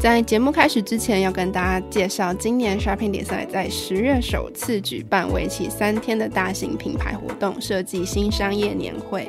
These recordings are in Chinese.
在节目开始之前，要跟大家介绍，今年 Shopping 比赛在十月首次举办为期三天的大型品牌活动——设计新商业年会。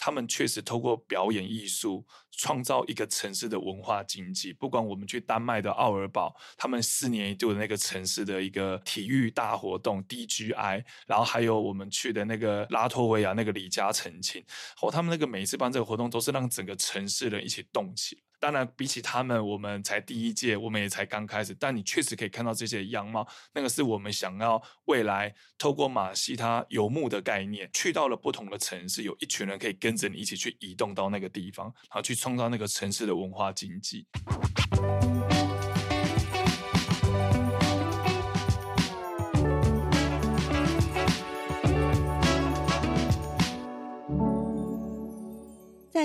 他们确实透过表演艺术创造一个城市的文化经济。不管我们去丹麦的奥尔堡，他们四年一度的那个城市的一个体育大活动 DGI，然后还有我们去的那个拉脱维亚那个李嘉诚庆，后他们那个每一次办这个活动都是让整个城市人一起动起来。当然，比起他们，我们才第一届，我们也才刚开始。但你确实可以看到这些样貌，那个是我们想要未来透过马戏它游牧的概念，去到了不同的城市，有一群人可以跟着你一起去移动到那个地方，然后去创造那个城市的文化经济。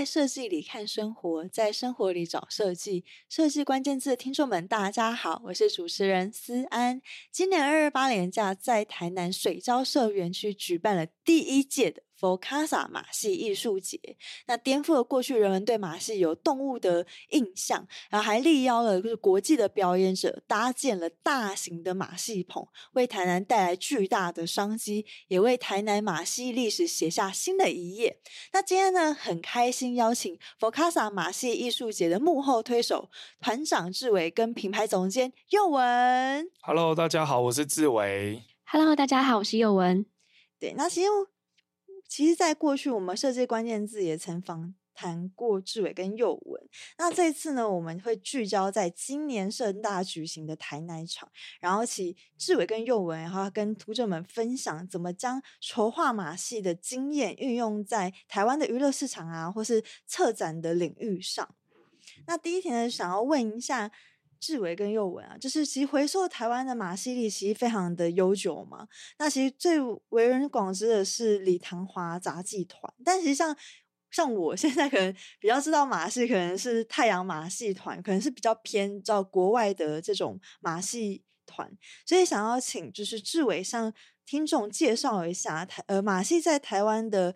设计里看生活，在生活里找设计。设计关键字听众们，大家好，我是主持人思安。今年二二八年假，在台南水交社园区举办了第一届的。FOCASA 马戏艺术节，那颠覆了过去人们对马戏有动物的印象，然后还力邀了就是国际的表演者，搭建了大型的马戏棚，为台南带来巨大的商机，也为台南马戏历史写下新的一页。那今天呢，很开心邀请 FOCASA 马戏艺术节的幕后推手团长志伟跟品牌总监佑文。Hello，大家好，我是志伟。Hello，大家好，我是佑文。对，那其实。其实，在过去我们设计关键字也曾访谈过志伟跟宥雯。那这次呢，我们会聚焦在今年盛大举行的台南场，然后请志伟跟宥雯，然后跟读者们分享怎么将筹划马戏的经验运用在台湾的娱乐市场啊，或是策展的领域上。那第一题呢，想要问一下。志伟跟佑文啊，就是其实回溯台湾的马戏历其实非常的悠久嘛。那其实最为人广知的是李唐华杂技团，但其实际上像我现在可能比较知道马戏，可能是太阳马戏团，可能是比较偏到国外的这种马戏团。所以想要请就是志伟向听众介绍一下台呃马戏在台湾的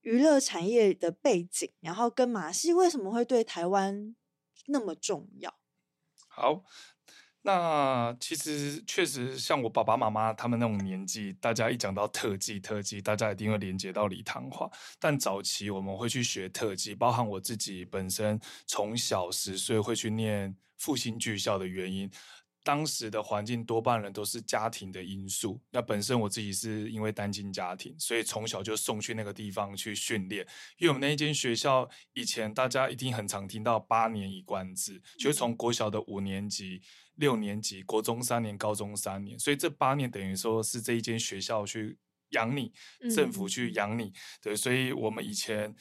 娱乐产业的背景，然后跟马戏为什么会对台湾那么重要。好，那其实确实像我爸爸妈妈他们那种年纪，大家一讲到特技，特技大家一定会连接到李唐话。但早期我们会去学特技，包含我自己本身从小十岁会去念复兴剧校的原因。当时的环境多半人都是家庭的因素。那本身我自己是因为单亲家庭，所以从小就送去那个地方去训练。因为我们那一间学校以前大家一定很常听到八年一贯制，就是从国小的五年级、六年级、国中三年、高中三年，所以这八年等于说是这一间学校去养你，政府去养你。对，所以我们以前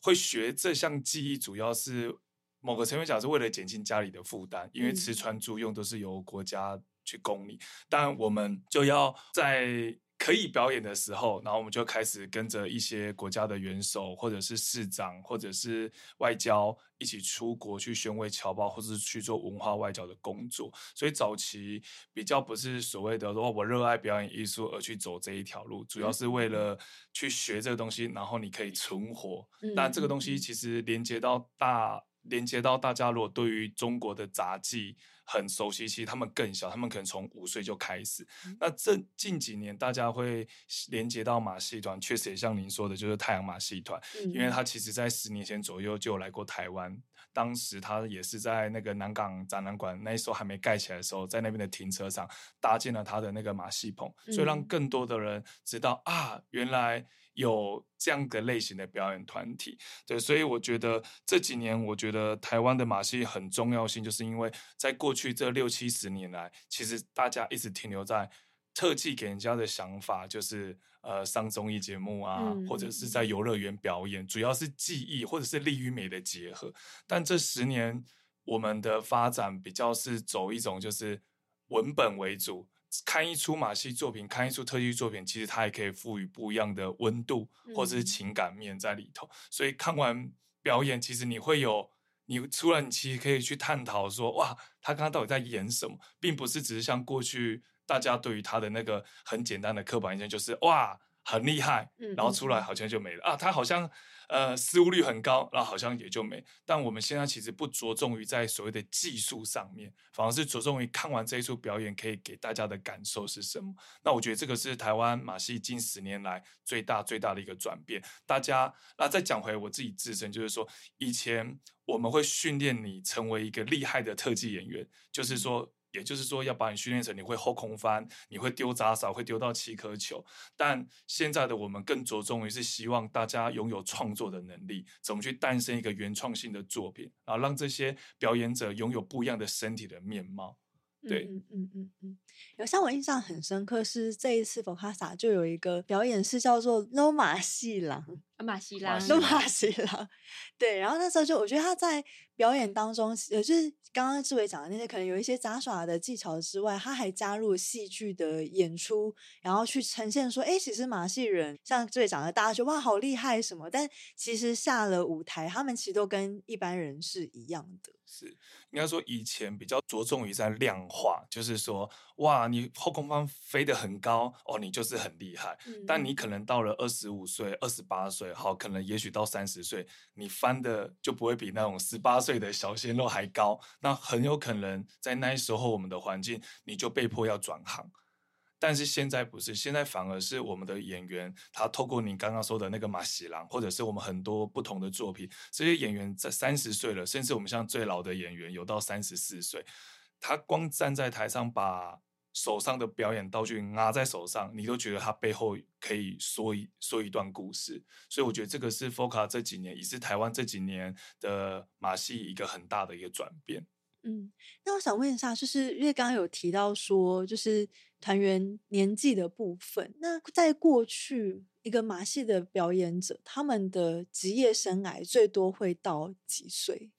会学这项技艺，主要是。某个层面讲是为了减轻家里的负担，因为吃穿住用都是由国家去供你，但我们就要在可以表演的时候，然后我们就开始跟着一些国家的元首，或者是市长，或者是外交一起出国去宣慰侨胞，或者是去做文化外交的工作。所以早期比较不是所谓的说我热爱表演艺术而去走这一条路，主要是为了去学这个东西，然后你可以存活。但这个东西其实连接到大。连接到大家，如果对于中国的杂技很熟悉，其实他们更小，他们可能从五岁就开始。嗯、那这近几年大家会连接到马戏团，确实也像您说的，就是太阳马戏团，嗯、因为他其实在十年前左右就来过台湾，当时他也是在那个南港展览馆，那时候还没盖起来的时候，在那边的停车场搭建了他的那个马戏棚，嗯、所以让更多的人知道啊，原来。有这样的类型的表演团体，对，所以我觉得这几年，我觉得台湾的马戏很重要性，就是因为在过去这六七十年来，其实大家一直停留在特技给人家的想法，就是呃上综艺节目啊，嗯、或者是在游乐园表演，主要是技艺或者是力与美的结合。但这十年，我们的发展比较是走一种就是文本为主。看一出马戏作品，看一出特技作品，其实它也可以赋予不一样的温度或者是情感面在里头。嗯、所以看完表演，其实你会有，你除了你其实可以去探讨说，哇，他刚刚到底在演什么，并不是只是像过去大家对于他的那个很简单的刻板印象，就是哇。很厉害，然后出来好像就没了、嗯、啊！他好像呃失误率很高，然后好像也就没。但我们现在其实不着重于在所谓的技术上面，反而是着重于看完这一出表演可以给大家的感受是什么。那我觉得这个是台湾马戏近十年来最大最大的一个转变。大家那再讲回我自己自身，就是说以前我们会训练你成为一个厉害的特技演员，就是说。也就是说，要把你训练成你会后空翻，你会丢杂扫，会丢到七颗球。但现在的我们更着重于是希望大家拥有创作的能力，怎么去诞生一个原创性的作品，然后让这些表演者拥有不一样的身体的面貌。对，嗯嗯嗯嗯，有像我印象很深刻是这一次佛卡萨就有一个表演是叫做马戏郎，马戏郎，No 马戏郎，对，然后那时候就我觉得他在表演当中，呃，就是刚刚志伟讲的那些，可能有一些杂耍的技巧之外，他还加入戏剧的演出，然后去呈现说，哎，其实马戏人像志伟讲的，大家觉得哇好厉害什么，但其实下了舞台，他们其实都跟一般人是一样的。是，应该说以前比较着重于在量化，就是说，哇，你后空翻飞得很高哦，你就是很厉害。嗯、但你可能到了二十五岁、二十八岁，好，可能也许到三十岁，你翻的就不会比那种十八岁的小鲜肉还高。那很有可能在那时候我们的环境，你就被迫要转行。但是现在不是，现在反而是我们的演员，他透过你刚刚说的那个马喜郎，或者是我们很多不同的作品，这些演员在三十岁了，甚至我们像最老的演员有到三十四岁，他光站在台上把手上的表演道具拿在手上，你都觉得他背后可以说一说一段故事。所以我觉得这个是 FOCA 这几年，也是台湾这几年的马戏一个很大的一个转变。嗯，那我想问一下，就是因为刚刚有提到说，就是团员年纪的部分。那在过去，一个马戏的表演者，他们的职业生涯最多会到几岁？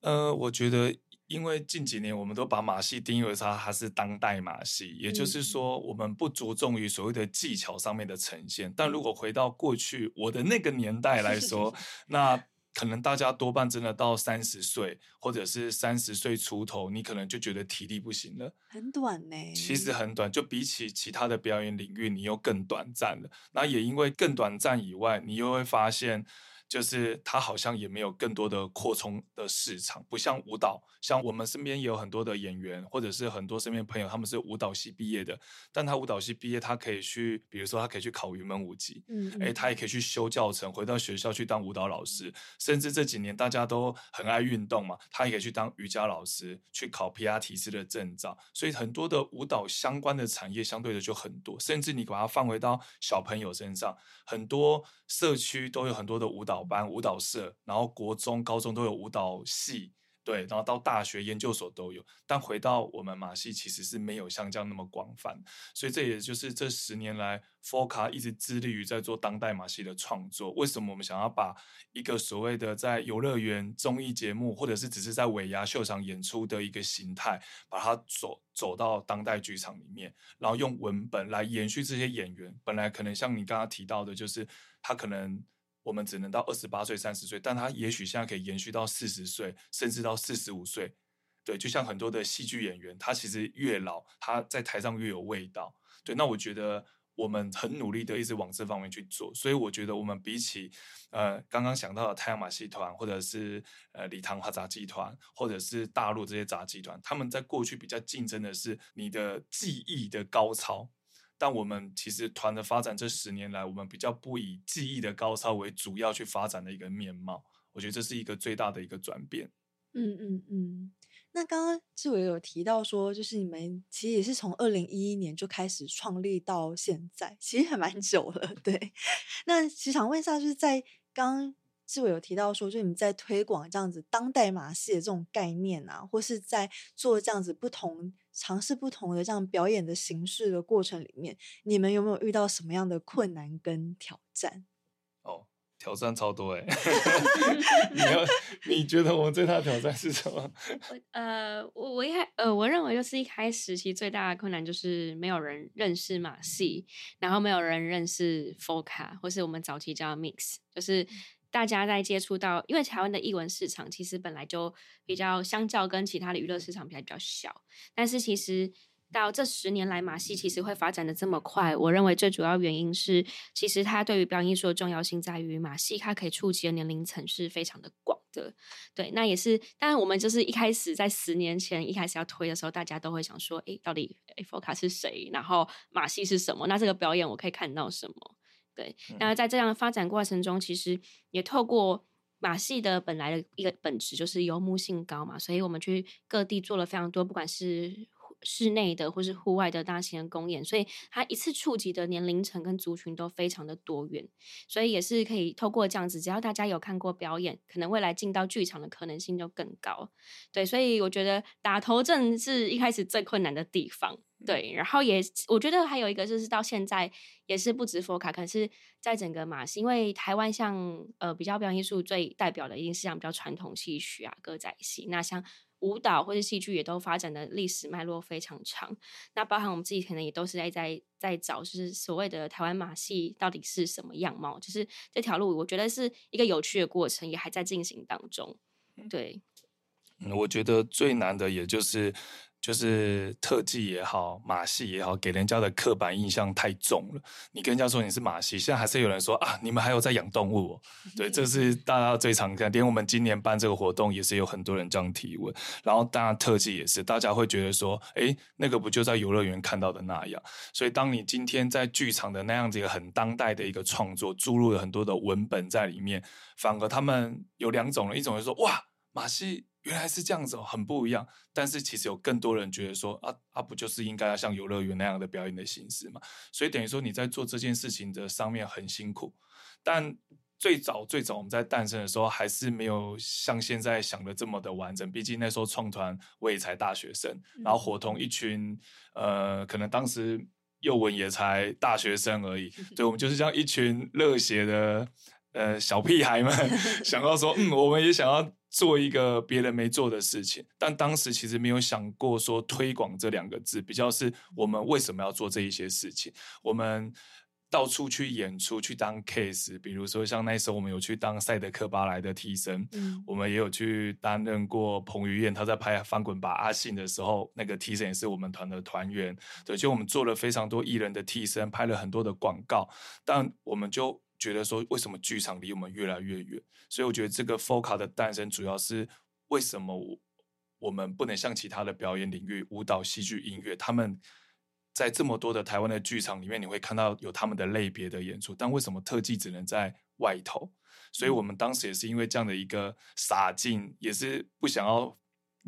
呃，我觉得，因为近几年我们都把马戏定义为它它是当代马戏，也就是说，我们不着重于所谓的技巧上面的呈现。但如果回到过去我的那个年代来说，那。可能大家多半真的到三十岁，或者是三十岁出头，你可能就觉得体力不行了，很短呢。其实很短，就比起其他的表演领域，你又更短暂了。那也因为更短暂以外，你又会发现。就是他好像也没有更多的扩充的市场，不像舞蹈，像我们身边也有很多的演员，或者是很多身边朋友，他们是舞蹈系毕业的，但他舞蹈系毕业，他可以去，比如说他可以去考云门舞集，嗯，嗯，诶，他也可以去修教程，回到学校去当舞蹈老师，甚至这几年大家都很爱运动嘛，他也可以去当瑜伽老师，去考皮拉提斯的证照，所以很多的舞蹈相关的产业相对的就很多，甚至你把它放回到小朋友身上，很多社区都有很多的舞蹈。班舞蹈社，然后国中、高中都有舞蹈系，对，然后到大学研究所都有，但回到我们马戏其实是没有像这样那么广泛，所以这也就是这十年来 FOCA 一直致力于在做当代马戏的创作。为什么我们想要把一个所谓的在游乐园综艺节目，或者是只是在尾牙秀场演出的一个形态，把它走走到当代剧场里面，然后用文本来延续这些演员。本来可能像你刚刚提到的，就是他可能。我们只能到二十八岁、三十岁，但他也许现在可以延续到四十岁，甚至到四十五岁。对，就像很多的戏剧演员，他其实越老，他在台上越有味道。对，那我觉得我们很努力的一直往这方面去做。所以我觉得我们比起呃刚刚想到的太阳马戏团，或者是呃礼堂华杂技团，或者是大陆这些杂技团，他们在过去比较竞争的是你的技艺的高超。但我们其实团的发展这十年来，我们比较不以技艺的高超为主要去发展的一个面貌，我觉得这是一个最大的一个转变。嗯嗯嗯。那刚刚志伟有提到说，就是你们其实也是从二零一一年就开始创立到现在，其实还蛮久了。对。那其实想问一下，就是在刚。志伟有提到说，就你在推广这样子当代马戏的这种概念啊，或是在做这样子不同尝试不同的这样表演的形式的过程里面，你们有没有遇到什么样的困难跟挑战？哦，挑战超多哎！你要你觉得我们最大的挑战是什么？呃，我我一开呃，我认为就是一开始其实最大的困难就是没有人认识马戏，然后没有人认识 FOCA，或是我们早期叫 Mix，就是。大家在接触到，因为台湾的艺文市场其实本来就比较相较跟其他的娱乐市场比较比较小，但是其实到这十年来，马戏其实会发展的这么快，我认为最主要原因是，其实它对于表演艺术的重要性在于，马戏它可以触及的年龄层是非常的广的。对，那也是，当然我们就是一开始在十年前一开始要推的时候，大家都会想说，诶，到底 FOCA 是谁？然后马戏是什么？那这个表演我可以看到什么？对，那在这样的发展过程中，其实也透过马戏的本来的一个本质就是游牧性高嘛，所以我们去各地做了非常多，不管是室内的或是户外的大型的公演，所以它一次触及的年龄层跟族群都非常的多元，所以也是可以透过这样子，只要大家有看过表演，可能未来进到剧场的可能性就更高。对，所以我觉得打头阵是一开始最困难的地方。对，然后也我觉得还有一个就是到现在也是不止 FOCA，可是在整个马戏，因为台湾像呃比较表演艺术最代表的一定是像比较传统戏曲啊歌仔戏，那像舞蹈或者戏剧也都发展的历史脉络非常长。那包含我们自己可能也都是在在在找，就是所谓的台湾马戏到底是什么样貌，就是这条路我觉得是一个有趣的过程，也还在进行当中。对，嗯，我觉得最难的也就是。就是特技也好，马戏也好，给人家的刻板印象太重了。你跟人家说你是马戏，现在还是有人说啊，你们还有在养动物哦。对，这是大家最常看。连我们今年办这个活动，也是有很多人这样提问。然后当然特技也是，大家会觉得说，哎，那个不就在游乐园看到的那样？所以当你今天在剧场的那样子一个很当代的一个创作，注入了很多的文本在里面，反而他们有两种人，一种是说哇，马戏。原来是这样子哦，很不一样。但是其实有更多人觉得说，啊啊，不就是应该要像游乐园那样的表演的形式嘛？所以等于说你在做这件事情的上面很辛苦。但最早最早我们在诞生的时候，还是没有像现在想的这么的完整。毕竟那时候创团我也才大学生，然后伙同一群呃，可能当时幼文也才大学生而已。对，我们就是这样一群热血的呃小屁孩们，想到说，嗯，我们也想要。做一个别人没做的事情，但当时其实没有想过说推广这两个字，比较是我们为什么要做这一些事情。我们到处去演出，去当 case，比如说像那时候我们有去当赛德克巴莱的替身，嗯，我们也有去担任过彭于晏他在拍《翻滚吧，阿信》的时候，那个替身也是我们团的团员。对，就我们做了非常多艺人的替身，拍了很多的广告，但我们就。觉得说，为什么剧场离我们越来越远？所以我觉得这个 FOCA 的诞生，主要是为什么我们不能像其他的表演领域，舞蹈、戏剧、音乐，他们在这么多的台湾的剧场里面，你会看到有他们的类别的演出，但为什么特技只能在外头？所以我们当时也是因为这样的一个傻劲，也是不想要。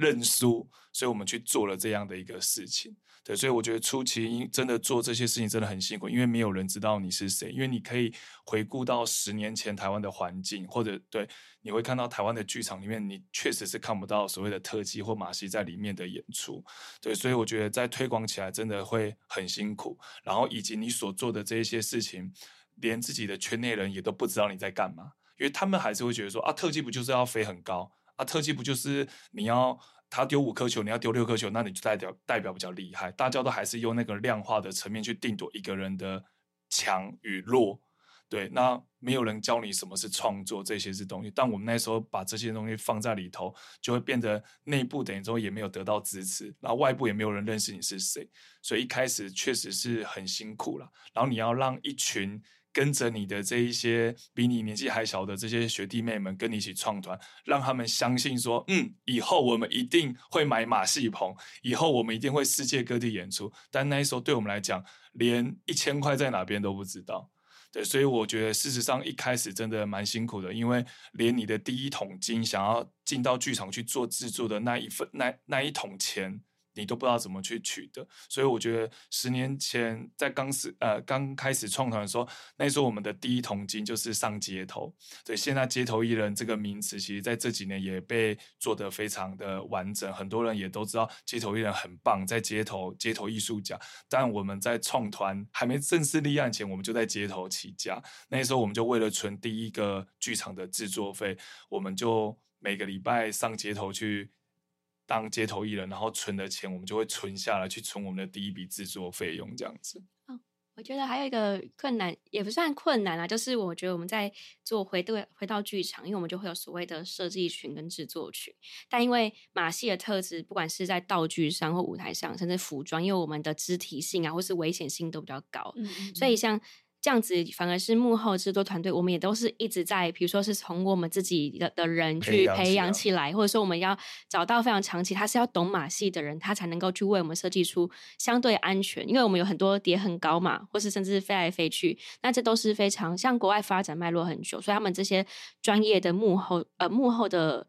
认输，所以我们去做了这样的一个事情。对，所以我觉得初期真的做这些事情真的很辛苦，因为没有人知道你是谁。因为你可以回顾到十年前台湾的环境，或者对，你会看到台湾的剧场里面，你确实是看不到所谓的特技或马戏在里面的演出。对，所以我觉得在推广起来真的会很辛苦。然后以及你所做的这些事情，连自己的圈内人也都不知道你在干嘛，因为他们还是会觉得说啊，特技不就是要飞很高啊？特技不就是你要。他丢五颗球，你要丢六颗球，那你就代表代表比较厉害。大家都还是用那个量化的层面去定夺一个人的强与弱，对。那没有人教你什么是创作，这些是东西。但我们那时候把这些东西放在里头，就会变得内部等于说也没有得到支持，然后外部也没有人认识你是谁，所以一开始确实是很辛苦了。然后你要让一群。跟着你的这一些比你年纪还小的这些学弟妹们跟你一起创团，让他们相信说，嗯，以后我们一定会买马戏棚，以后我们一定会世界各地演出。但那时候对我们来讲，连一千块在哪边都不知道。对，所以我觉得事实上一开始真的蛮辛苦的，因为连你的第一桶金，想要进到剧场去做制作的那一份那那一桶钱。你都不知道怎么去取得，所以我觉得十年前在刚始呃刚开始创团的时候，那时候我们的第一桶金就是上街头。对，现在街头艺人这个名词，其实在这几年也被做得非常的完整，很多人也都知道街头艺人很棒，在街头街头艺术家。但我们在创团还没正式立案前，我们就在街头起家。那时候我们就为了存第一个剧场的制作费，我们就每个礼拜上街头去。当街头艺人，然后存的钱，我们就会存下来，去存我们的第一笔制作费用，这样子。哦，我觉得还有一个困难，也不算困难啊，就是我觉得我们在做回对回到剧场，因为我们就会有所谓的设计群跟制作群，但因为马戏的特质，不管是在道具上或舞台上，甚至服装，因为我们的肢体性啊，或是危险性都比较高，嗯嗯，所以像。这样子反而是幕后制作团队，我们也都是一直在，比如说是从我们自己的的人去培养起来，或者说我们要找到非常长期，他是要懂马戏的人，他才能够去为我们设计出相对安全，因为我们有很多叠很高嘛，或是甚至飞来飞去，那这都是非常像国外发展脉络很久，所以他们这些专业的幕后呃幕后的。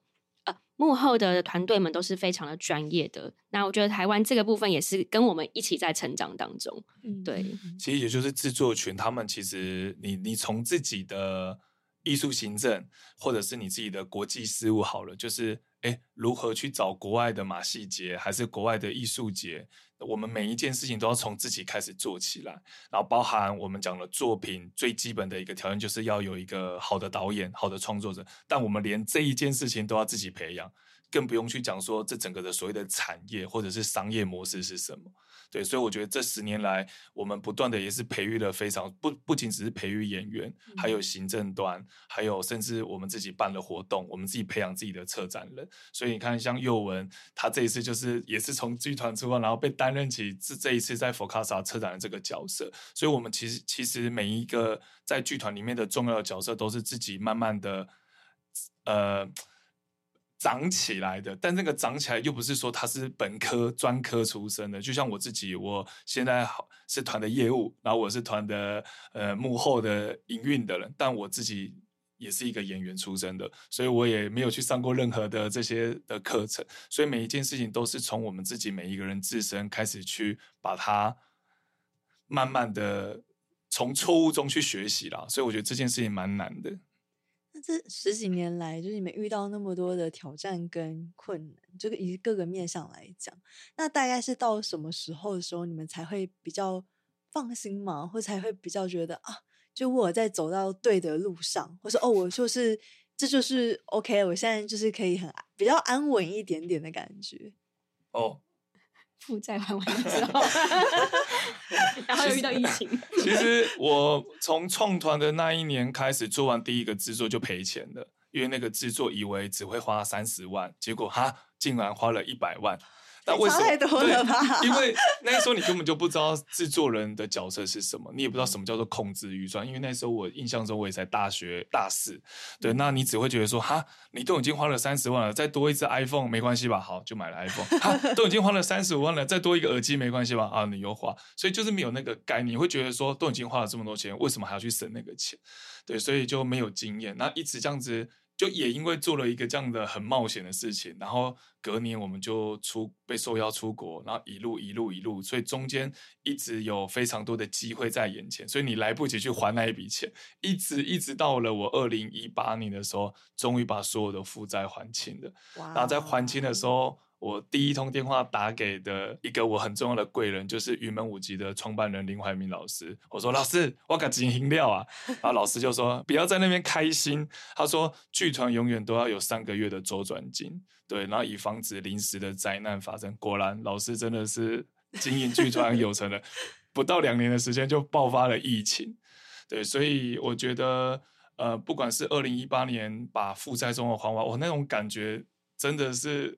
幕后的团队们都是非常的专业的，那我觉得台湾这个部分也是跟我们一起在成长当中。嗯，对，其实也就是制作群，他们其实你你从自己的艺术行政，或者是你自己的国际事务好了，就是哎如何去找国外的马戏节，还是国外的艺术节。我们每一件事情都要从自己开始做起来，然后包含我们讲的作品最基本的一个条件就是要有一个好的导演、好的创作者，但我们连这一件事情都要自己培养，更不用去讲说这整个的所谓的产业或者是商业模式是什么。对，所以我觉得这十年来，我们不断的也是培育了非常不不仅只是培育演员，还有行政端，还有甚至我们自己办了活动，我们自己培养自己的策展人。所以你看，像佑文，他这一次就是也是从剧团出发，然后被担任起这这一次在佛卡萨策展的这个角色。所以，我们其实其实每一个在剧团里面的重要的角色，都是自己慢慢的，呃。长起来的，但这个长起来又不是说他是本科专科出身的，就像我自己，我现在是团的业务，然后我是团的呃幕后的营运的人，但我自己也是一个演员出身的，所以我也没有去上过任何的这些的课程，所以每一件事情都是从我们自己每一个人自身开始去把它慢慢的从错误中去学习啦，所以我觉得这件事情蛮难的。这十几年来，就是你们遇到那么多的挑战跟困难，这个以各个面上来讲，那大概是到什么时候的时候，你们才会比较放心嘛？或才会比较觉得啊，就我在走到对的路上，或是哦，我就是这就是 OK，我现在就是可以很比较安稳一点点的感觉。哦。负债还完的时候，然后又遇到疫情。其实我从创团的那一年开始做完第一个制作就赔钱了，因为那个制作以为只会花三十万，结果哈竟然花了一百万。那为什么？太多了吧？因为 那时候你根本就不知道制作人的角色是什么，你也不知道什么叫做控制预算。因为那时候我印象中我也才大学大四，对，那你只会觉得说哈，你都已经花了三十万了，再多一只 iPhone 没关系吧？好，就买了 iPhone。哈，都已经花了三十五万了，再多一个耳机没关系吧？啊，你又花，所以就是没有那个概念，你会觉得说都已经花了这么多钱，为什么还要去省那个钱？对，所以就没有经验，那一直这样子就也因为做了一个这样的很冒险的事情，然后隔年我们就出被受邀出国，然后一路一路一路，所以中间一直有非常多的机会在眼前，所以你来不及去还那一笔钱，一直一直到了我二零一八年的时候，终于把所有的负债还清了。Wow. 然后在还清的时候。我第一通电话打给的一个我很重要的贵人，就是云门舞集的创办人林怀民老师。我说：“老师，我赶紧饮料啊！”然后老师就说：“不要在那边开心。”他说：“剧团永远都要有三个月的周转金，对，然后以防止临时的灾难发生。”果然，老师真的是经营剧团有成了。不到两年的时间就爆发了疫情，对，所以我觉得，呃，不管是二零一八年把负债中的还完，我那种感觉真的是。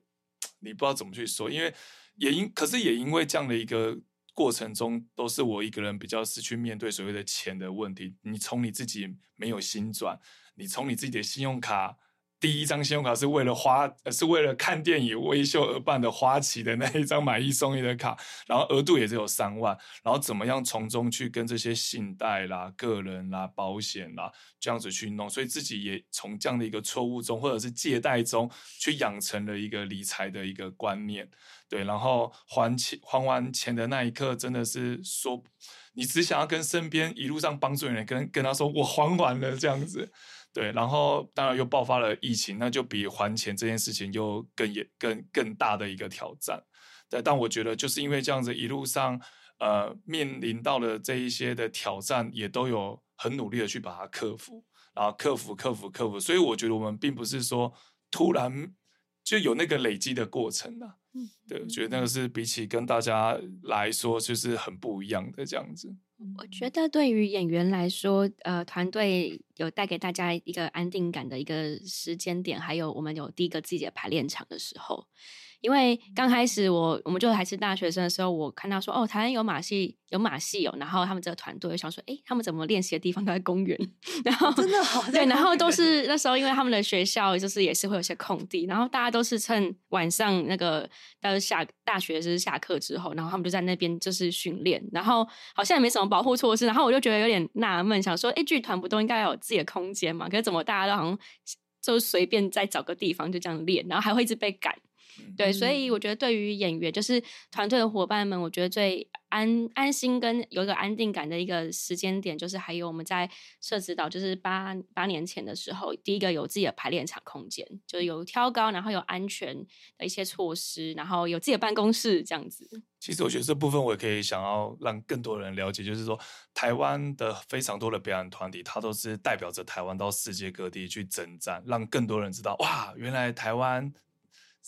你不知道怎么去说，因为也因，可是也因为这样的一个过程中，都是我一个人比较是去面对所谓的钱的问题。你从你自己没有心转，你从你自己的信用卡。第一张信用卡是为了花，是为了看电影微秀而办的花旗的那一张买一送一的卡，然后额度也只有三万，然后怎么样从中去跟这些信贷啦、个人啦、保险啦这样子去弄，所以自己也从这样的一个错误中或者是借贷中去养成了一个理财的一个观念，对，然后还钱还完钱的那一刻，真的是说你只想要跟身边一路上帮助的人跟跟他说我还完了这样子。对，然后当然又爆发了疫情，那就比还钱这件事情又更严、更更大的一个挑战。对，但我觉得就是因为这样子一路上，呃，面临到了这一些的挑战，也都有很努力的去把它克服，然后克服、克服、克服。所以我觉得我们并不是说突然就有那个累积的过程啊。嗯，对，我觉得那个是比起跟大家来说，就是很不一样的这样子。我觉得对于演员来说，呃，团队有带给大家一个安定感的一个时间点，还有我们有第一个自己的排练场的时候。因为刚开始我我们就还是大学生的时候，我看到说哦，台湾有马戏有马戏哦，然后他们这个团队我想说，哎，他们怎么练习的地方都在公园？然后真的好对，然后都是那时候，因为他们的学校就是也是会有些空地，然后大家都是趁晚上那个到是下大学就是下课之后，然后他们就在那边就是训练，然后好像也没什么保护措施，然后我就觉得有点纳闷，想说，哎，剧团不都应该有自己的空间嘛？可是怎么大家都好像就随便再找个地方就这样练，然后还会一直被赶。对，所以我觉得对于演员，就是团队的伙伴们，我觉得最安安心跟有一个安定感的一个时间点，就是还有我们在设置到，就是八八年前的时候，第一个有自己的排练场空间，就是有挑高，然后有安全的一些措施，然后有自己的办公室这样子。其实我觉得这部分我也可以想要让更多人了解，就是说台湾的非常多的表演团体，它都是代表着台湾到世界各地去征战，让更多人知道哇，原来台湾。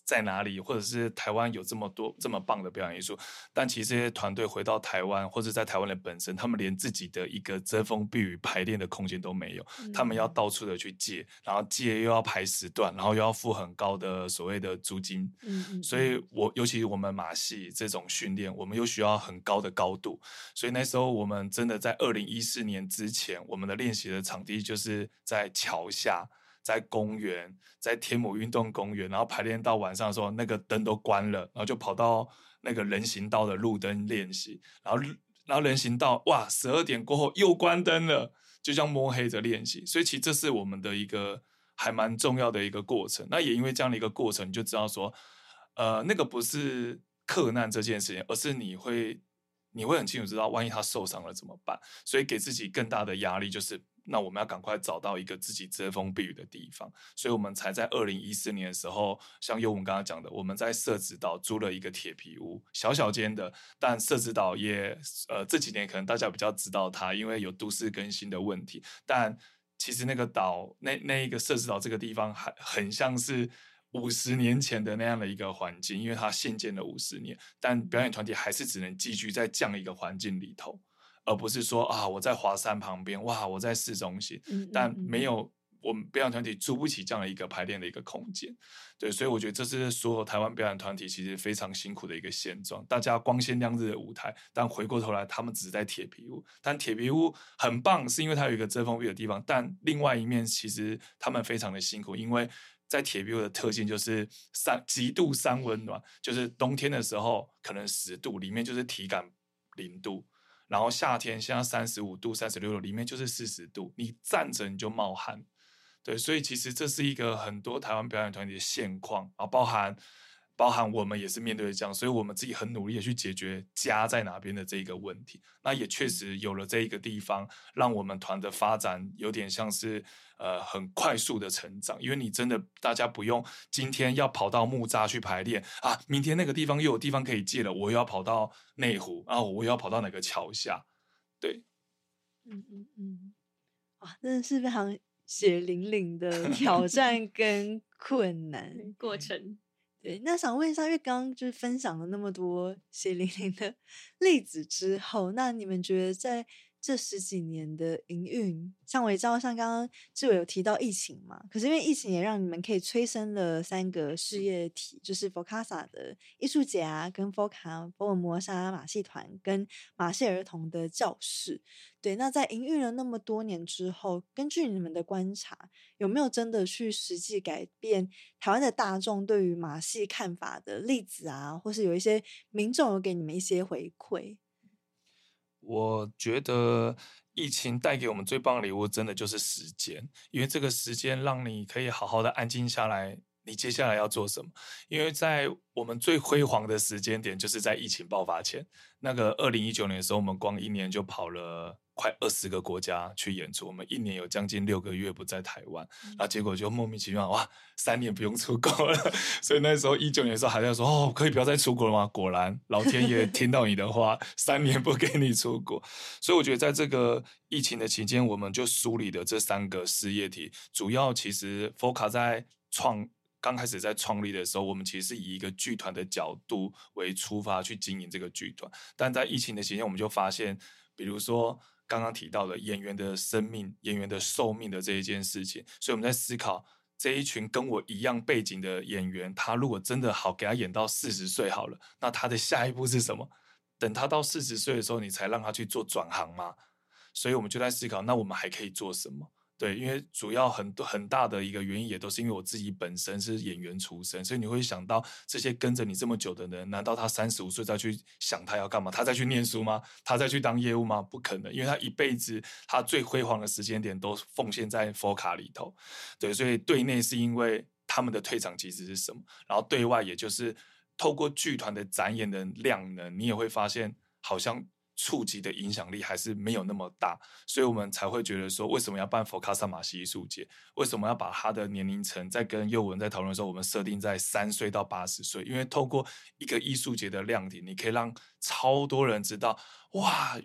在哪里，或者是台湾有这么多这么棒的表演艺术，但其实这些团队回到台湾，或者在台湾的本身，他们连自己的一个遮风避雨排练的空间都没有，嗯、他们要到处的去借，然后借又要排时段，然后又要付很高的所谓的租金。嗯嗯，所以我尤其我们马戏这种训练，我们又需要很高的高度，所以那时候我们真的在二零一四年之前，我们的练习的场地就是在桥下。在公园，在天母运动公园，然后排练到晚上的时候，那个灯都关了，然后就跑到那个人行道的路灯练习，然后然后人行道哇，十二点过后又关灯了，就这样摸黑着练习。所以其实这是我们的一个还蛮重要的一个过程。那也因为这样的一个过程，你就知道说，呃，那个不是克难这件事情，而是你会你会很清楚知道，万一他受伤了怎么办？所以给自己更大的压力就是。那我们要赶快找到一个自己遮风避雨的地方，所以我们才在二零一四年的时候，像优文刚刚讲的，我们在社子岛租了一个铁皮屋，小小间的。但社子岛也呃这几年可能大家比较知道它，因为有都市更新的问题。但其实那个岛那那一个社子岛这个地方还很像是五十年前的那样的一个环境，因为它新建了五十年，但表演团体还是只能寄居在这样一个环境里头。而不是说啊，我在华山旁边，哇，我在市中心，但没有我们表演团体租不起这样的一个排练的一个空间，对，所以我觉得这是所有台湾表演团体其实非常辛苦的一个现状。大家光鲜亮丽的舞台，但回过头来，他们只是在铁皮屋，但铁皮屋很棒，是因为它有一个遮风避雨的地方，但另外一面其实他们非常的辛苦，因为在铁皮屋的特性就是三极度三温暖，就是冬天的时候可能十度，里面就是体感零度。然后夏天现在三十五度、三十六度，里面就是四十度，你站着你就冒汗，对，所以其实这是一个很多台湾表演团体的现况啊，包含。包含我们也是面对这样，所以我们自己很努力的去解决家在哪边的这一个问题。那也确实有了这一个地方，让我们团的发展有点像是呃很快速的成长。因为你真的大家不用今天要跑到木栅去排练啊，明天那个地方又有地方可以借了，我又要跑到内湖，啊我又要跑到哪个桥下？对，嗯嗯嗯，哇，真的是非常血淋淋的 挑战跟困难过程。对，那想问一下，因为刚刚就是分享了那么多血淋淋的 例子之后，那你们觉得在这十几年的营运，像我也知道，像刚刚志伟有提到疫情嘛，可是因为疫情也让你们可以催生了三个事业体，就是 FOCASA 的艺术节啊，跟 FOCA 佛尔摩沙马戏团跟马戏儿童的教室。对，那在营运了那么多年之后，根据你们的观察，有没有真的去实际改变台湾的大众对于马戏看法的例子啊？或是有一些民众有给你们一些回馈？我觉得疫情带给我们最棒的礼物，真的就是时间，因为这个时间让你可以好好的安静下来。你接下来要做什么？因为在我们最辉煌的时间点，就是在疫情爆发前，那个二零一九年的时候，我们光一年就跑了快二十个国家去演出，我们一年有将近六个月不在台湾，那结果就莫名其妙，哇，三年不用出国了。所以那时候一九年的时候还在说，哦，可以不要再出国了吗？果然，老天爷 听到你的话，三年不给你出国。所以我觉得在这个疫情的期间，我们就梳理的这三个事业体，主要其实 FOCA 在创。刚开始在创立的时候，我们其实是以一个剧团的角度为出发去经营这个剧团。但在疫情的期间，我们就发现，比如说刚刚提到的演员的生命、演员的寿命的这一件事情，所以我们在思考这一群跟我一样背景的演员，他如果真的好给他演到四十岁好了，那他的下一步是什么？等他到四十岁的时候，你才让他去做转行吗？所以我们就在思考，那我们还可以做什么？对，因为主要很多很大的一个原因，也都是因为我自己本身是演员出身，所以你会想到这些跟着你这么久的人，难道他三十五岁再去想他要干嘛？他再去念书吗？他再去当业务吗？不可能，因为他一辈子他最辉煌的时间点都奉献在 FOCA 里头。对，所以对内是因为他们的退场机制是什么，然后对外也就是透过剧团的展演的量能，你也会发现好像。触及的影响力还是没有那么大，所以我们才会觉得说，为什么要办 FOCASA 马戏艺术节？为什么要把他的年龄层在跟幼文在讨论的时候，我们设定在三岁到八十岁？因为透过一个艺术节的亮点，你可以让超多人知道，哇，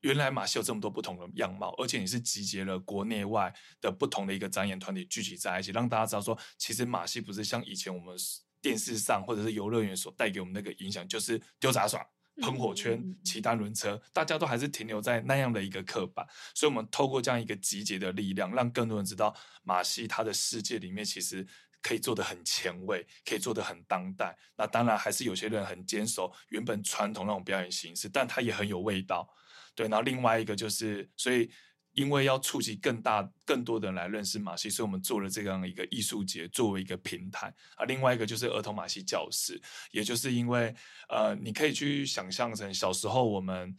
原来马戏有这么多不同的样貌，而且你是集结了国内外的不同的一个展演团体聚集在一起，让大家知道说，其实马戏不是像以前我们电视上或者是游乐园所带给我们那个影响，就是丢杂耍。喷火圈、骑单轮车，大家都还是停留在那样的一个刻板，所以我们透过这样一个集结的力量，让更多人知道马戏它的世界里面其实可以做得很前卫，可以做得很当代。那当然还是有些人很坚守原本传统那种表演形式，但它也很有味道。对，然后另外一个就是，所以。因为要触及更大、更多的人来认识马戏，所以我们做了这样一个艺术节作为一个平台啊。另外一个就是儿童马戏教室，也就是因为呃，你可以去想象成小时候我们。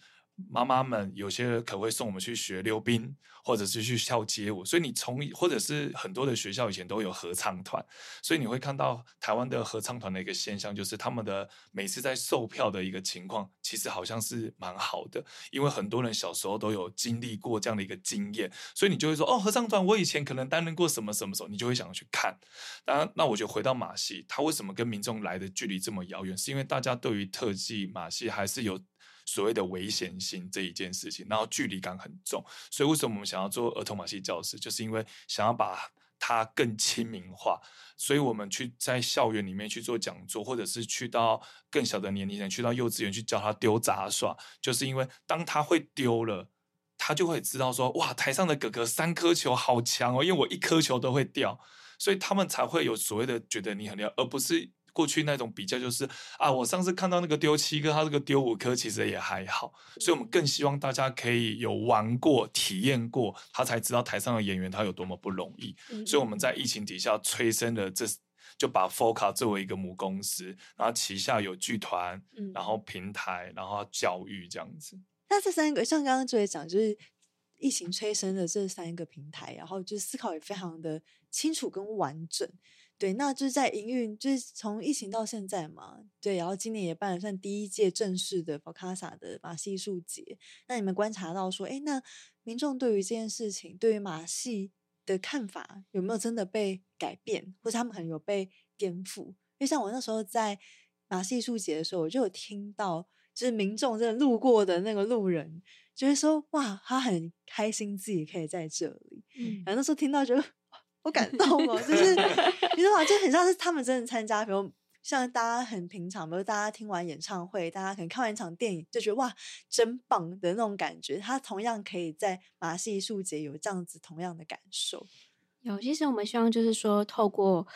妈妈们有些可会送我们去学溜冰，或者是去跳街舞，所以你从或者是很多的学校以前都有合唱团，所以你会看到台湾的合唱团的一个现象，就是他们的每次在售票的一个情况，其实好像是蛮好的，因为很多人小时候都有经历过这样的一个经验，所以你就会说哦，合唱团我以前可能担任过什么什么时候，你就会想要去看。当然，那我就回到马戏，它为什么跟民众来的距离这么遥远？是因为大家对于特技马戏还是有。所谓的危险性这一件事情，然后距离感很重，所以为什么我们想要做儿童马戏教室，就是因为想要把它更亲民化，所以我们去在校园里面去做讲座，或者是去到更小的年龄人，去到幼稚园去教他丢杂耍，就是因为当他会丢了，他就会知道说，哇，台上的哥哥三颗球好强哦，因为我一颗球都会掉，所以他们才会有所谓的觉得你很厉害，而不是。过去那种比较就是啊，我上次看到那个丢七颗，他这个丢五颗，其实也还好。所以我们更希望大家可以有玩过、体验过，他才知道台上的演员他有多么不容易。嗯、所以我们在疫情底下催生了这，就把 FOCA 作为一个母公司，然后旗下有剧团，然后平台，然后教育这样子。那这三个像刚刚就会讲，就是。疫情催生的这三个平台，然后就思考也非常的清楚跟完整。对，那就是在营运，就是从疫情到现在嘛，对，然后今年也办了算第一届正式的 FOCASA 的马戏艺术节。那你们观察到说，哎，那民众对于这件事情，对于马戏的看法有没有真的被改变，或者他们可能有被颠覆？因为像我那时候在马戏艺术节的时候，我就有听到，就是民众真的路过的那个路人。就会说哇，他很开心自己可以在这里。嗯，然后那时候听到就好感动哦，就是你知道吗？就很像是他们真的参加，比如像大家很平常，比如大家听完演唱会，大家可能看完一场电影，就觉得哇，真棒的那种感觉。他同样可以在马戏艺术节有这样子同样的感受。有，其实我们希望就是说，透过。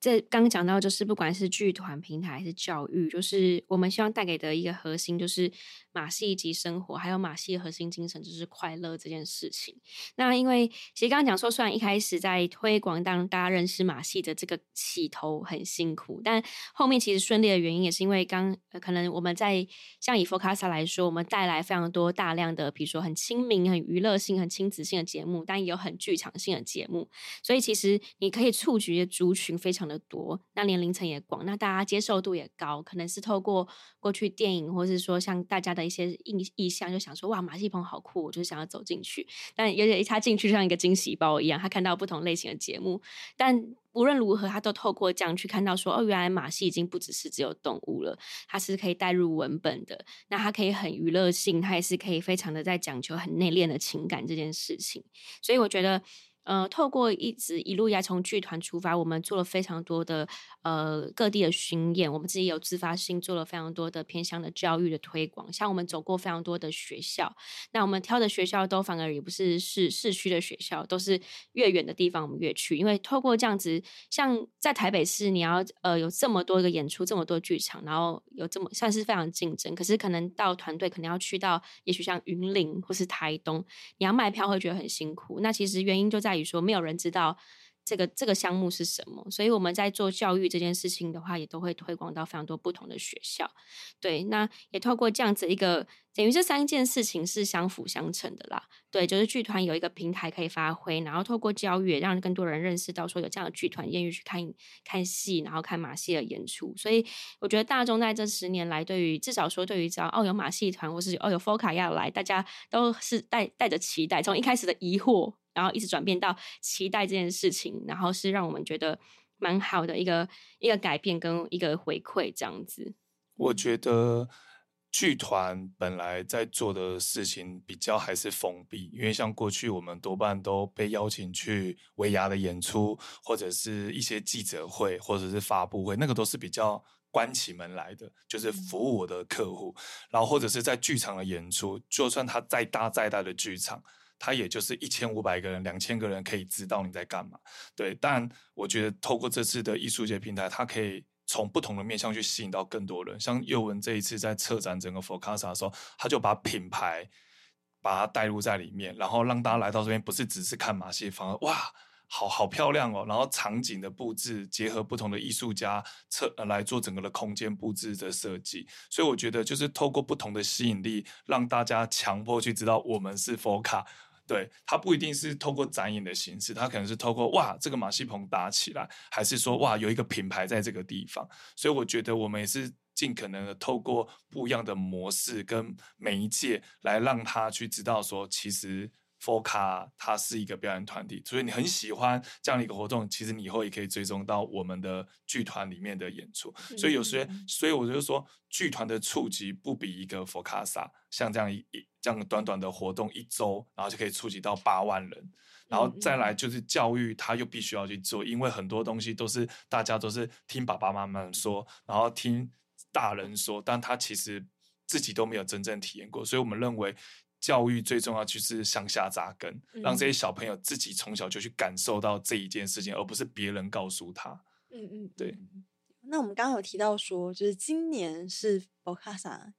这刚刚讲到，就是不管是剧团平台还是教育，就是我们希望带给的一个核心，就是马戏及生活，还有马戏的核心精神就是快乐这件事情。那因为其实刚刚讲说，虽然一开始在推广让大家认识马戏的这个起头很辛苦，但后面其实顺利的原因也是因为刚可能我们在像以佛卡萨来说，我们带来非常多大量的，比如说很亲民、很娱乐性、很亲子性的节目，但也有很剧场性的节目，所以其实你可以触及的族群非常的多，那年龄层也广，那大家接受度也高，可能是透过过去电影，或是说像大家的一些印意象，就想说哇，马戏棚好酷，我就想要走进去。但有点一插进去就像一个惊喜包一样，他看到不同类型的节目。但无论如何，他都透过这样去看到说，哦，原来马戏已经不只是只有动物了，它是可以带入文本的。那它可以很娱乐性，它也是可以非常的在讲求很内敛的情感这件事情。所以我觉得。呃，透过一直一路以来从剧团出发，我们做了非常多的呃各地的巡演，我们自己有自发性做了非常多的偏乡的教育的推广，像我们走过非常多的学校，那我们挑的学校都反而也不是市市区的学校，都是越远的地方我们越去，因为透过这样子，像在台北市，你要呃有这么多个演出，这么多剧场，然后有这么算是非常竞争，可是可能到团队可能要去到，也许像云林或是台东，你要卖票会觉得很辛苦，那其实原因就在。在于说，没有人知道这个这个项目是什么，所以我们在做教育这件事情的话，也都会推广到非常多不同的学校。对，那也透过这样子一个，等于这三件事情是相辅相成的啦。对，就是剧团有一个平台可以发挥，然后透过教育，也让更多人认识到说有这样的剧团愿意去看看戏，然后看马戏的演出。所以我觉得大众在这十年来，对于至少说对于只要哦有马戏团，或是哦有 FOCA 要来，大家都是带带着期待，从一开始的疑惑。然后一直转变到期待这件事情，然后是让我们觉得蛮好的一个一个改变跟一个回馈这样子。我觉得剧团本来在做的事情比较还是封闭，因为像过去我们多半都被邀请去维牙的演出，或者是一些记者会，或者是发布会，那个都是比较关起门来的，就是服务我的客户。然后或者是在剧场的演出，就算它再大再大的剧场。他也就是一千五百个人、两千个人可以知道你在干嘛，对。但我觉得透过这次的艺术节平台，它可以从不同的面向去吸引到更多人。像宥雯这一次在策展整个 FOCASA 的时候，他就把品牌把它带入在里面，然后让大家来到这边不是只是看马戏，反而哇，好好漂亮哦。然后场景的布置结合不同的艺术家策来做整个的空间布置的设计，所以我觉得就是透过不同的吸引力，让大家强迫去知道我们是 FOCA。对，它不一定是透过展演的形式，它可能是透过哇，这个马戏棚搭起来，还是说哇，有一个品牌在这个地方。所以我觉得我们也是尽可能的透过不一样的模式跟媒介，来让他去知道说，其实。FOCA 它是一个表演团体，所以你很喜欢这样的一个活动，其实你以后也可以追踪到我们的剧团里面的演出。所以有些，所以我就说，剧团的触及不比一个 FOCASA 像这样一这样短短的活动一周，然后就可以触及到八万人。然后再来就是教育，他又必须要去做，因为很多东西都是大家都是听爸爸妈妈说，然后听大人说，但他其实自己都没有真正体验过，所以我们认为。教育最重要就是向下扎根，嗯，让这些小朋友自己从小就去感受到这一件事情，而不是别人告诉他。嗯嗯，对。那我们刚刚有提到说，就是今年是 FOCASA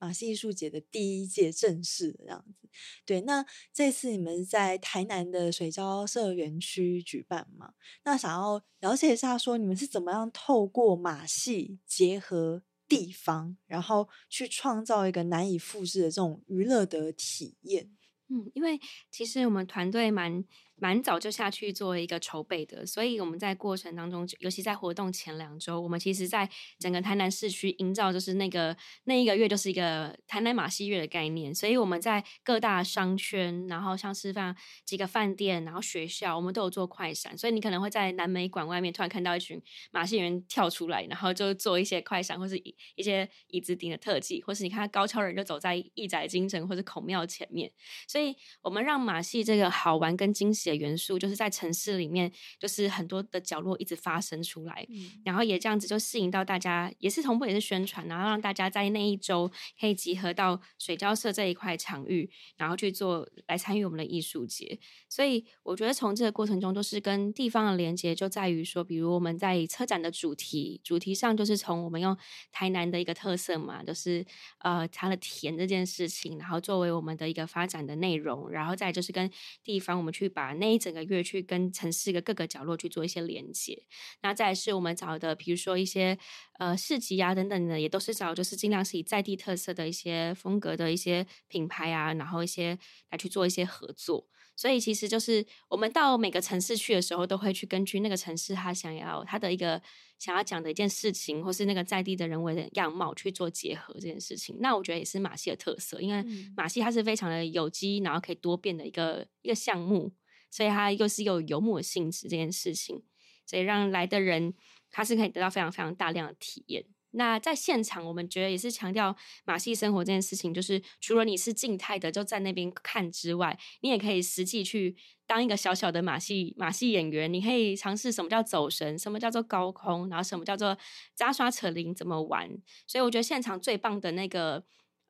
马戏艺术节的第一届正式的这样子。对，那这次你们在台南的水交社园区举办嘛？那想要了解一下，说你们是怎么样透过马戏结合地方，然后去创造一个难以复制的这种娱乐的体验。嗯，因为其实我们团队蛮蛮早就下去做一个筹备的，所以我们在过程当中，尤其在活动前两周，我们其实在整个台南市区营造就是那个那一个月就是一个台南马戏月的概念，所以我们在各大商圈，然后像示范几个饭店，然后学校，我们都有做快闪，所以你可能会在南美馆外面突然看到一群马戏人跳出来，然后就做一些快闪，或是一一些椅子顶的特技，或是你看高跷人就走在义载金城或是孔庙前面，所以我们让马戏这个好玩跟惊喜的元素，就是在城市里面，就是很多的角落一直发生出来，嗯、然后也这样子就吸引到大家，也是同步也是宣传，然后让大家在那一周可以集合到水交社这一块场域，然后去做来参与我们的艺术节。所以我觉得从这个过程中，都是跟地方的连接，就在于说，比如我们在车展的主题，主题上就是从我们用台南的一个特色嘛，就是呃它的甜这件事情，然后作为我们的一个发展的内容，然后再就是跟地方我们去把那一整个月去跟城市的各个角落去做一些连接。那再是我们找的，比如说一些呃市集啊等等的，也都是找就是尽量是以在地特色的一些风格的一些品牌啊，然后一些来去做一些合作。所以其实就是我们到每个城市去的时候，都会去根据那个城市他想要他的一个想要讲的一件事情，或是那个在地的人为的样貌去做结合这件事情。那我觉得也是马戏的特色，因为马戏它是非常的有机，然后可以多变的一个一个项目，所以它又是有游牧的性质这件事情，所以让来的人他是可以得到非常非常大量的体验。那在现场，我们觉得也是强调马戏生活这件事情，就是除了你是静态的就在那边看之外，你也可以实际去当一个小小的马戏马戏演员。你可以尝试什么叫走神，什么叫做高空，然后什么叫做扎刷扯铃，怎么玩。所以我觉得现场最棒的那个。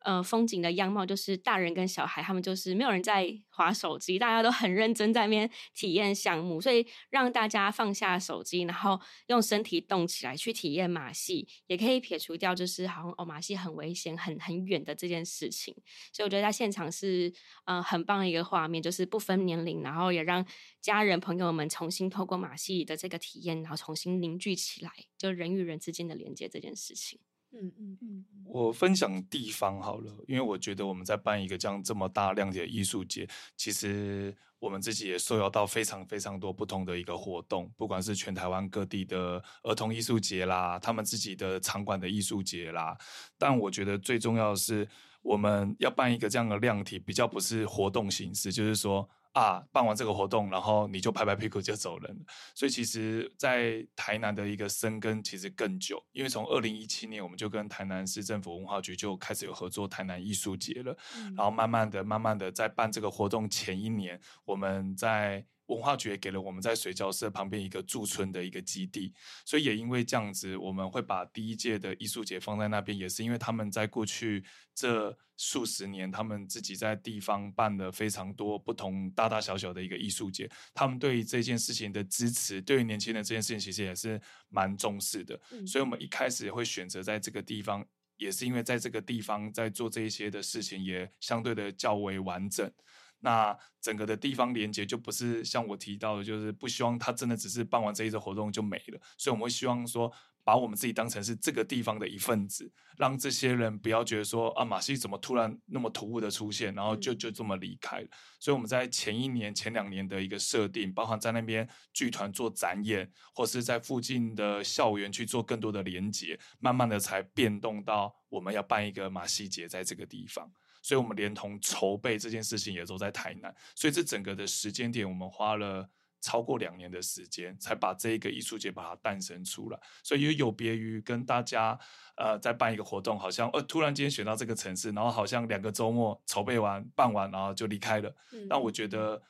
呃，风景的样貌就是大人跟小孩，他们就是没有人在划手机，大家都很认真在那边体验项目，所以让大家放下手机，然后用身体动起来去体验马戏，也可以撇除掉就是好像哦马戏很危险、很很远的这件事情。所以我觉得在现场是呃很棒的一个画面，就是不分年龄，然后也让家人朋友们重新透过马戏的这个体验，然后重新凝聚起来，就人与人之间的连接这件事情。嗯嗯嗯，我分享地方好了，因为我觉得我们在办一个这样这么大量的艺术节，其实我们自己也受邀到非常非常多不同的一个活动，不管是全台湾各地的儿童艺术节啦，他们自己的场馆的艺术节啦，但我觉得最重要的是，我们要办一个这样的量体，比较不是活动形式，就是说。啊，办完这个活动，然后你就拍拍屁股就走人。所以其实，在台南的一个生根其实更久，因为从二零一七年我们就跟台南市政府文化局就开始有合作台南艺术节了，嗯、然后慢慢的、慢慢的在办这个活动前一年，我们在。文化局也给了我们在水交社旁边一个驻村的一个基地，所以也因为这样子，我们会把第一届的艺术节放在那边，也是因为他们在过去这数十年，他们自己在地方办了非常多不同大大小小的一个艺术节，他们对于这件事情的支持，对于年轻人这件事情其实也是蛮重视的，所以我们一开始会选择在这个地方，也是因为在这个地方在做这一些的事情，也相对的较为完整。那整个的地方连接就不是像我提到的，就是不希望他真的只是办完这一次活动就没了，所以我们会希望说，把我们自己当成是这个地方的一份子，让这些人不要觉得说啊，马戏怎么突然那么突兀的出现，然后就就这么离开了。所以我们在前一年、前两年的一个设定，包含在那边剧团做展演，或是在附近的校园去做更多的连接，慢慢的才变动到我们要办一个马戏节在这个地方。所以，我们连同筹备这件事情也都在台南，所以这整个的时间点，我们花了超过两年的时间，才把这一个艺术节把它诞生出来。所以也有别于跟大家呃在办一个活动，好像呃突然间选到这个城市，然后好像两个周末筹备完办完，然后就离开了。但我觉得。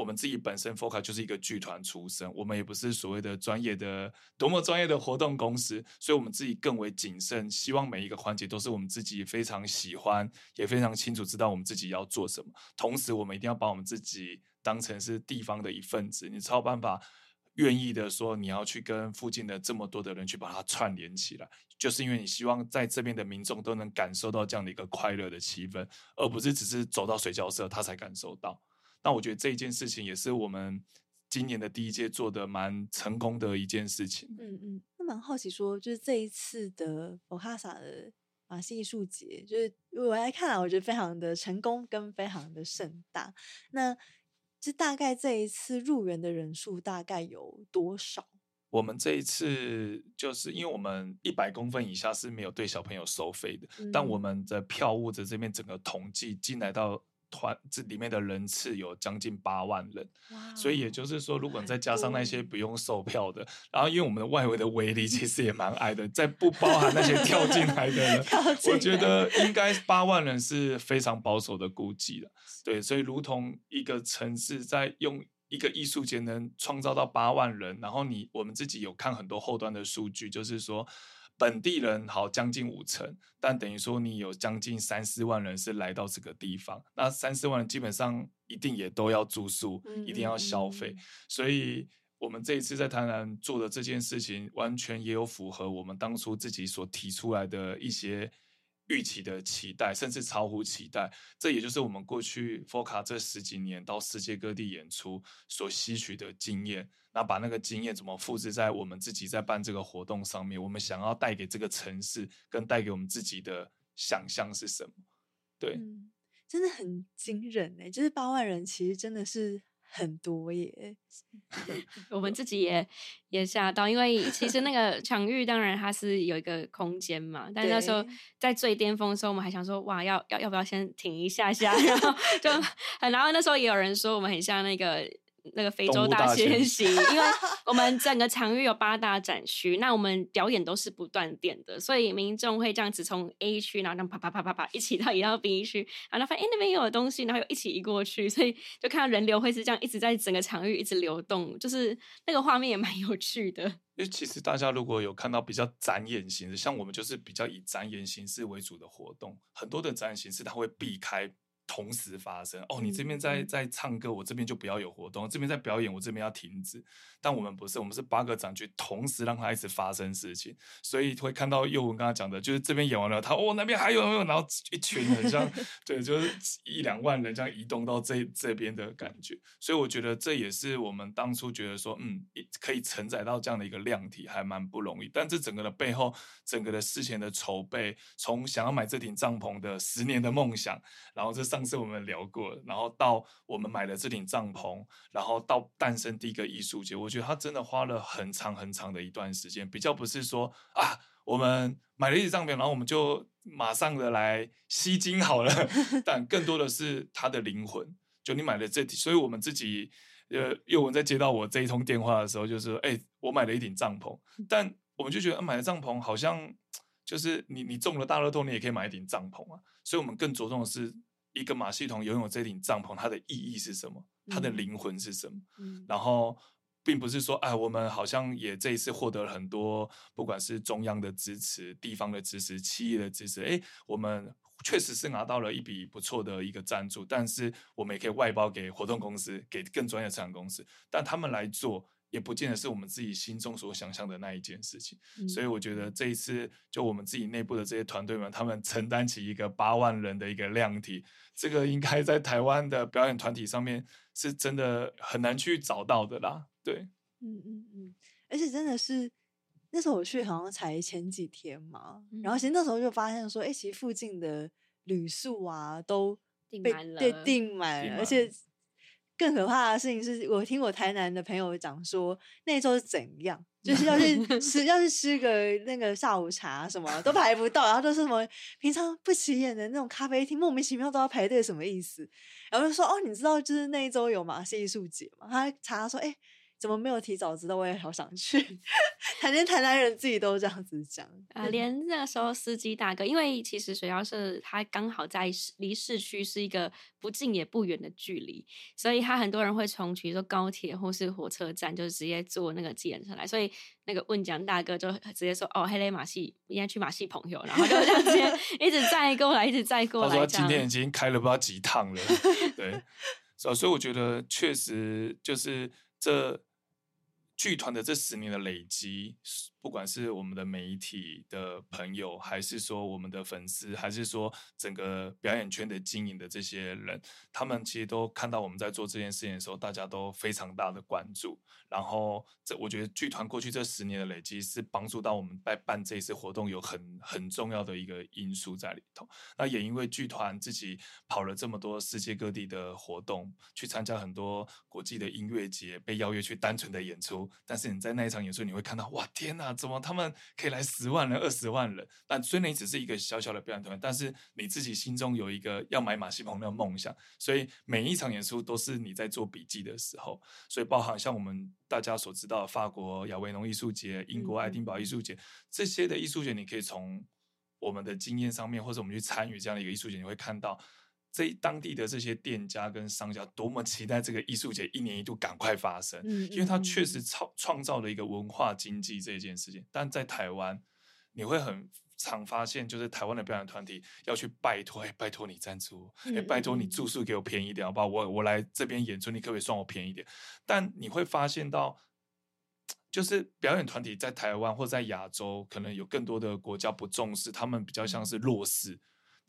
我们自己本身 FOCA 就是一个剧团出身，我们也不是所谓的专业的多么专业的活动公司，所以我们自己更为谨慎，希望每一个环节都是我们自己非常喜欢，也非常清楚知道我们自己要做什么。同时，我们一定要把我们自己当成是地方的一份子，你才有办法愿意的说你要去跟附近的这么多的人去把它串联起来，就是因为你希望在这边的民众都能感受到这样的一个快乐的气氛，而不是只是走到水交社他才感受到。那我觉得这一件事情也是我们今年的第一届做的蛮成功的一件事情。嗯嗯，那蛮好奇说，就是这一次的 FOCASA 的马戏艺术节，就是我来看来，我觉得非常的成功跟非常的盛大。那就大概这一次入园的人数大概有多少？我们这一次就是因为我们一百公分以下是没有对小朋友收费的，嗯、但我们的票务的这边整个统计进来到。团这里面的人次有将近八万人，wow, 所以也就是说，如果你再加上那些不用售票的，然后因为我们的外围的围篱其实也蛮矮的，在不包含那些跳进来的人，我觉得应该八万人是非常保守的估计了。对，所以如同一个城市在用一个艺术节能创造到八万人，然后你我们自己有看很多后端的数据，就是说。本地人好将近五成，但等于说你有将近三四万人是来到这个地方，那三四万人基本上一定也都要住宿，嗯、一定要消费，嗯、所以我们这一次在台南做的这件事情，完全也有符合我们当初自己所提出来的一些。预期的期待，甚至超乎期待，这也就是我们过去 FOCA 这十几年到世界各地演出所吸取的经验。那把那个经验怎么复制在我们自己在办这个活动上面？我们想要带给这个城市，跟带给我们自己的想象是什么？对，真的很惊人哎！就是八万人，其实真的是。很多耶，我们自己也也吓到，因为其实那个场域当然它是有一个空间嘛，但是那时候在最巅峰的时候，我们还想说，哇，要要要不要先停一下下，然后就，然后那时候也有人说我们很像那个。那个非洲大迁徙，因为 我们整个场域有八大展区，那我们表演都是不断电的，所以民众会这样子从 A 区，然后这样啪啪啪啪啪一起到 移到 B 区，然后发现哎那边又有东西，然后又一起移过去，所以就看到人流会是这样一直在整个场域一直流动，就是那个画面也蛮有趣的。因为其实大家如果有看到比较展演形式，像我们就是比较以展演形式为主的活动，很多的展演形式它会避开。同时发生哦，你这边在在唱歌，我这边就不要有活动；这边在表演，我这边要停止。但我们不是，我们是八个展区同时让它一直发生事情，所以会看到宥雯刚才讲的，就是这边演完了，他哦那边还有没有？然后一群人这样，对，就是一两万人这样移动到这这边的感觉。所以我觉得这也是我们当初觉得说，嗯，可以承载到这样的一个量体，还蛮不容易。但这整个的背后，整个的事前的筹备，从想要买这顶帐篷的十年的梦想，然后这上。上次我们聊过，然后到我们买了这顶帐篷，然后到诞生第一个艺术节，我觉得他真的花了很长很长的一段时间，比较不是说啊，我们买了一顶帐篷，然后我们就马上的来吸金好了，但更多的是他的灵魂。就你买了这顶，所以我们自己呃，又文在接到我这一通电话的时候，就是说，哎，我买了一顶帐篷，但我们就觉得，啊，买了帐篷好像就是你你中了大乐透，你也可以买一顶帐篷啊，所以我们更着重的是。一个马戏团拥有这顶帐篷，它的意义是什么？它的灵魂是什么？嗯、然后，并不是说，哎，我们好像也这一次获得了很多，不管是中央的支持、地方的支持、企业的支持，哎，我们确实是拿到了一笔不错的一个赞助，但是我们也可以外包给活动公司，给更专业的场公司，但他们来做。也不见得是我们自己心中所想象的那一件事情，嗯、所以我觉得这一次就我们自己内部的这些团队们，他们承担起一个八万人的一个量体，这个应该在台湾的表演团体上面是真的很难去找到的啦。对，嗯嗯嗯，而且真的是那时候我去好像才前几天嘛，嗯、然后其实那时候就发现说，哎、欸，其实附近的旅宿啊都被订满了，对，订满了，而且。更可怕的事情是我听我台南的朋友讲说，那时候是怎样，就是要去 吃，要去吃个那个下午茶什么都排不到，然后都是什么平常不起眼的那种咖啡厅，莫名其妙都要排队，什么意思？然后就说哦，你知道就是那一周有马戏艺术节嘛？他查说，哎、欸。怎么没有提早知道？我也好想去。连台南人自己都这样子讲啊，连那个时候司机大哥，因为其实水交社它刚好在离市区是一个不近也不远的距离，所以他很多人会从比如说高铁或是火车站，就直接坐那个计程车来。所以那个问讲大哥就直接说：“哦，黑雷马戏，应该去马戏朋友。”然后就这样直接 一直载过来，一直载过来。他说今天已经开了不知道几趟了，对，所以我觉得确实就是这。剧团的这十年的累积，不管是我们的媒体的朋友，还是说我们的粉丝，还是说整个表演圈的经营的这些人，他们其实都看到我们在做这件事情的时候，大家都非常大的关注。然后，这我觉得剧团过去这十年的累积，是帮助到我们在办这一次活动有很很重要的一个因素在里头。那也因为剧团自己跑了这么多世界各地的活动，去参加很多国际的音乐节，被邀约去单纯的演出。但是你在那一场演出，你会看到，哇，天哪，怎么他们可以来十万人、二十万人？但虽然你只是一个小小的表演团，但是你自己心中有一个要买马戏棚的梦想，所以每一场演出都是你在做笔记的时候。所以，包含像我们大家所知道的法国亚维农艺术节、英国爱丁堡艺术节这些的艺术节，你可以从我们的经验上面，或者我们去参与这样的一个艺术节，你会看到。这当地的这些店家跟商家多么期待这个艺术节一年一度赶快发生，嗯嗯、因为它确实创创造了一个文化经济这件事情。但在台湾，你会很常发现，就是台湾的表演团体要去拜托，哎，拜托你赞助，哎，拜托你住宿给我便宜一点，好不好？我我来这边演出，你可不可以算我便宜一点？但你会发现到，就是表演团体在台湾或在亚洲，可能有更多的国家不重视，他们比较像是弱势。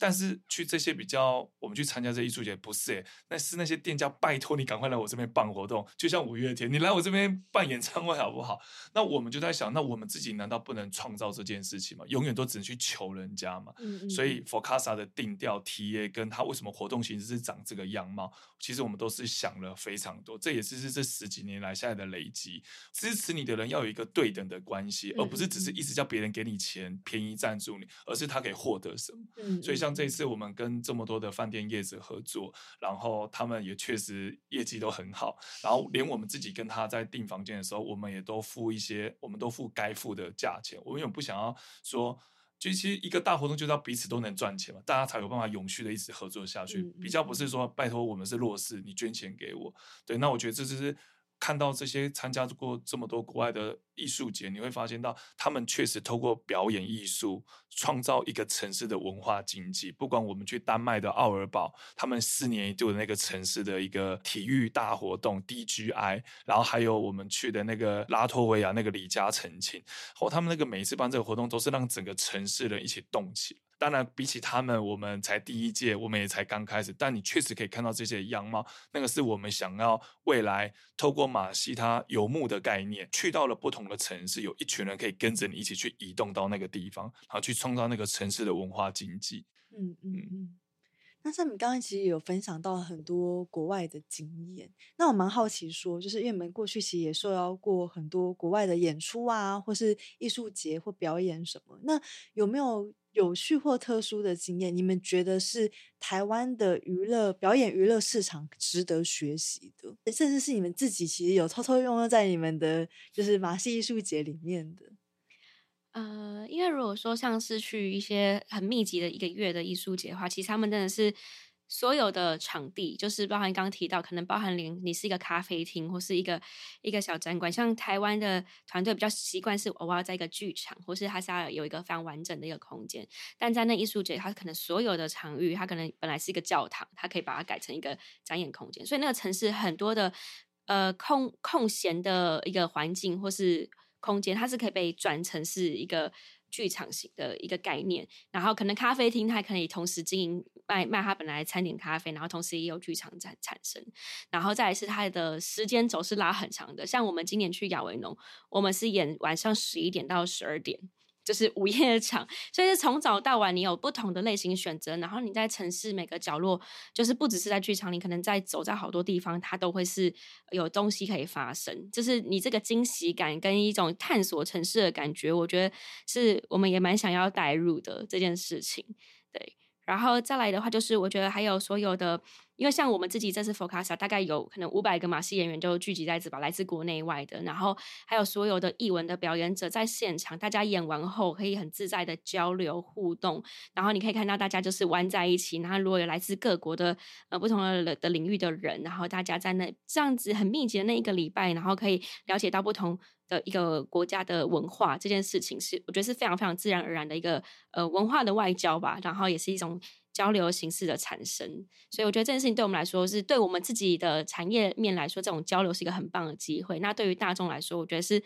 但是去这些比较，我们去参加这艺术节不是诶，那是那些店家拜托你赶快来我这边办活动，就像五月天，你来我这边办演唱会好不好？那我们就在想，那我们自己难道不能创造这件事情吗？永远都只能去求人家嘛。嗯嗯。所以 FOCASA 的定调、TA 跟他为什么活动形式是长这个样貌，其实我们都是想了非常多。这也是是这十几年来下来的累积，支持你的人要有一个对等的关系，而不是只是一直叫别人给你钱，便宜赞助你，而是他可以获得什么。嗯。所以像。这次我们跟这么多的饭店业者合作，然后他们也确实业绩都很好，然后连我们自己跟他在订房间的时候，我们也都付一些，我们都付该付的价钱。我们也不想要说，就其实一个大活动就是要彼此都能赚钱嘛，大家才有办法永续的一直合作下去。比较不是说拜托我们是弱势，你捐钱给我。对，那我觉得这就是。看到这些参加过这么多国外的艺术节，你会发现到他们确实透过表演艺术创造一个城市的文化经济。不管我们去丹麦的奥尔堡，他们四年一度的那个城市的一个体育大活动 DGI，然后还有我们去的那个拉脱维亚那个李嘉诚琴，或他们那个每一次办这个活动，都是让整个城市人一起动起来。当然，比起他们，我们才第一届，我们也才刚开始。但你确实可以看到这些样貌，那个是我们想要未来透过马戏它游牧的概念，去到了不同的城市，有一群人可以跟着你一起去移动到那个地方，然后去创造那个城市的文化经济。嗯嗯嗯。那像你刚刚其实有分享到很多国外的经验，那我蛮好奇说，就是因为你们过去其实也受邀过很多国外的演出啊，或是艺术节或表演什么，那有没有？有趣或特殊的经验，你们觉得是台湾的娱乐表演娱乐市场值得学习的，甚至是你们自己其实有偷偷用在你们的就是马戏艺术节里面的。呃，因为如果说像是去一些很密集的一个月的艺术节的话，其实他们真的是。所有的场地，就是包含刚刚提到，可能包含连你是一个咖啡厅或是一个一个小展馆，像台湾的团队比较习惯是偶尔在一个剧场，或是它是要有一个非常完整的一个空间。但在那艺术节，它可能所有的场域，它可能本来是一个教堂，它可以把它改成一个展演空间。所以那个城市很多的呃空空闲的一个环境或是空间，它是可以被转成是一个。剧场型的一个概念，然后可能咖啡厅它可以同时经营卖卖它本来餐点咖啡，然后同时也有剧场产产生，然后再来是它的时间轴是拉很长的，像我们今年去亚维农，我们是演晚上十一点到十二点。就是午夜场，所以是从早到晚，你有不同的类型选择。然后你在城市每个角落，就是不只是在剧场，你可能在走在好多地方，它都会是有东西可以发生。就是你这个惊喜感跟一种探索城市的感觉，我觉得是我们也蛮想要带入的这件事情。对，然后再来的话，就是我觉得还有所有的。因为像我们自己这次 FOCASA 大概有可能五百个马戏演员就聚集在这吧，来自国内外的，然后还有所有的艺文的表演者在现场，大家演完后可以很自在的交流互动，然后你可以看到大家就是玩在一起，然后如果有来自各国的呃不同的的领域的人，然后大家在那这样子很密集的那一个礼拜，然后可以了解到不同的一个国家的文化，这件事情是我觉得是非常非常自然而然的一个呃文化的外交吧，然后也是一种。交流形式的产生。所以我觉得这件事情对我们来说，是对我们自己的产业面来说，这种交流是一个很棒的机会。那对于大众来说，我觉得是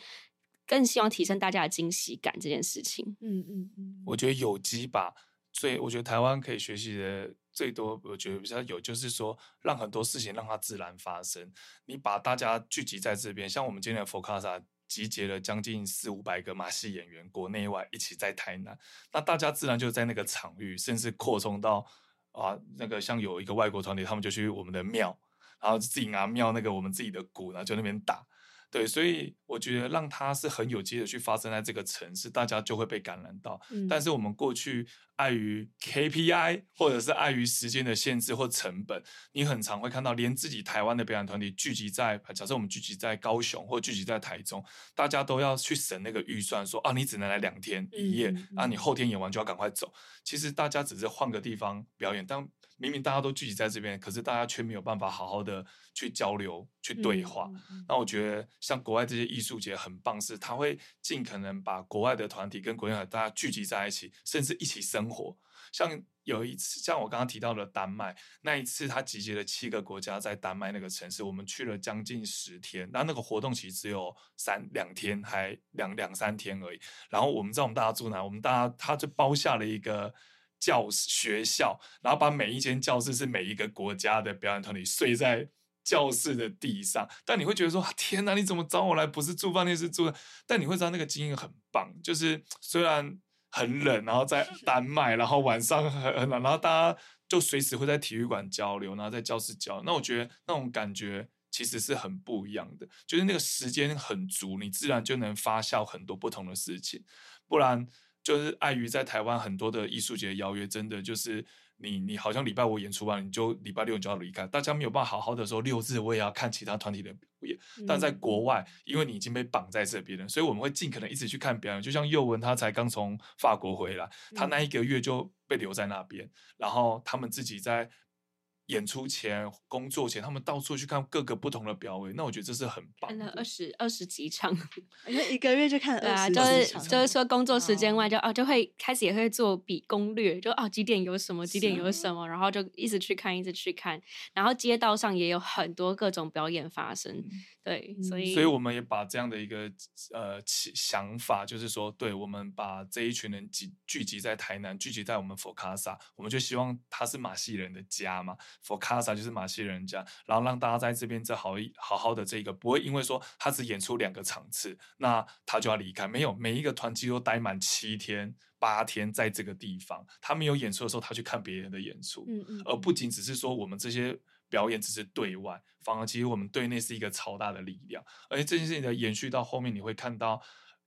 更希望提升大家的惊喜感这件事情。嗯嗯嗯，我觉得有机吧，所以我觉得台湾可以学习的最多，我觉得比较有，就是说让很多事情让它自然发生。你把大家聚集在这边，像我们今天的佛卡萨。集结了将近四五百个马戏演员，国内外一起在台南，那大家自然就在那个场域，甚至扩充到啊，那个像有一个外国团体，他们就去我们的庙，然后自己拿庙那个我们自己的鼓，然后就那边打。对，所以我觉得让它是很有机的去发生在这个城市，大家就会被感染到。嗯、但是我们过去碍于 KPI 或者是碍于时间的限制或成本，你很常会看到连自己台湾的表演团体聚集在，假设我们聚集在高雄或聚集在台中，大家都要去省那个预算说，说啊，你只能来两天一夜，啊，你后天演完就要赶快走。其实大家只是换个地方表演，但明明大家都聚集在这边，可是大家却没有办法好好的去交流、去对话。嗯、那我觉得像国外这些艺术节很棒，是他会尽可能把国外的团体跟国内的大家聚集在一起，甚至一起生活。像有一次，像我刚刚提到的丹麦那一次，他集结了七个国家在丹麦那个城市，我们去了将近十天。那那个活动其实只有三两天，还两两三天而已。然后我们知道我们大家住哪，我们大家他就包下了一个。教室学校，然后把每一间教室是每一个国家的表演团体睡在教室的地上。但你会觉得说：“天哪，你怎么找我来？不是住饭店，是住……”但你会知道那个经验很棒，就是虽然很冷，然后在 丹麦，然后晚上很很冷，然后大家就随时会在体育馆交流，然后在教室交流。那我觉得那种感觉其实是很不一样的，就是那个时间很足，你自然就能发酵很多不同的事情，不然。就是碍于在台湾很多的艺术节邀约，真的就是你你好像礼拜五演出完，你就礼拜六你就要离开，大家没有办法好好的说六日我也要看其他团体的表演。嗯、但在国外，因为你已经被绑在这边了，所以我们会尽可能一直去看表演。就像佑文他才刚从法国回来，他那一个月就被留在那边，嗯、然后他们自己在。演出前、工作前，他们到处去看各个不同的表演，那我觉得这是很棒。看了二十二十几场，因为一个月就看了二十几场。对啊，就是就是说工作时间外就哦，就会开始也会做比攻略，就哦几点有什么，几点有什么，然后就一直去看，一直去看。然后街道上也有很多各种表演发生，嗯、对，所以所以我们也把这样的一个呃想法，就是说，对我们把这一群人集聚集在台南，聚集在我们佛卡萨，我们就希望他是马戏人的家嘛。佛卡萨就是马戏人家，然后让大家在这边这好一好好的这个，不会因为说他只演出两个场次，那他就要离开。没有，每一个团体都待满七天八天在这个地方。他没有演出的时候，他去看别人的演出，嗯嗯，而不仅只是说我们这些表演只是对外，反而其实我们对内是一个超大的力量。而且这件事情的延续到后面，你会看到。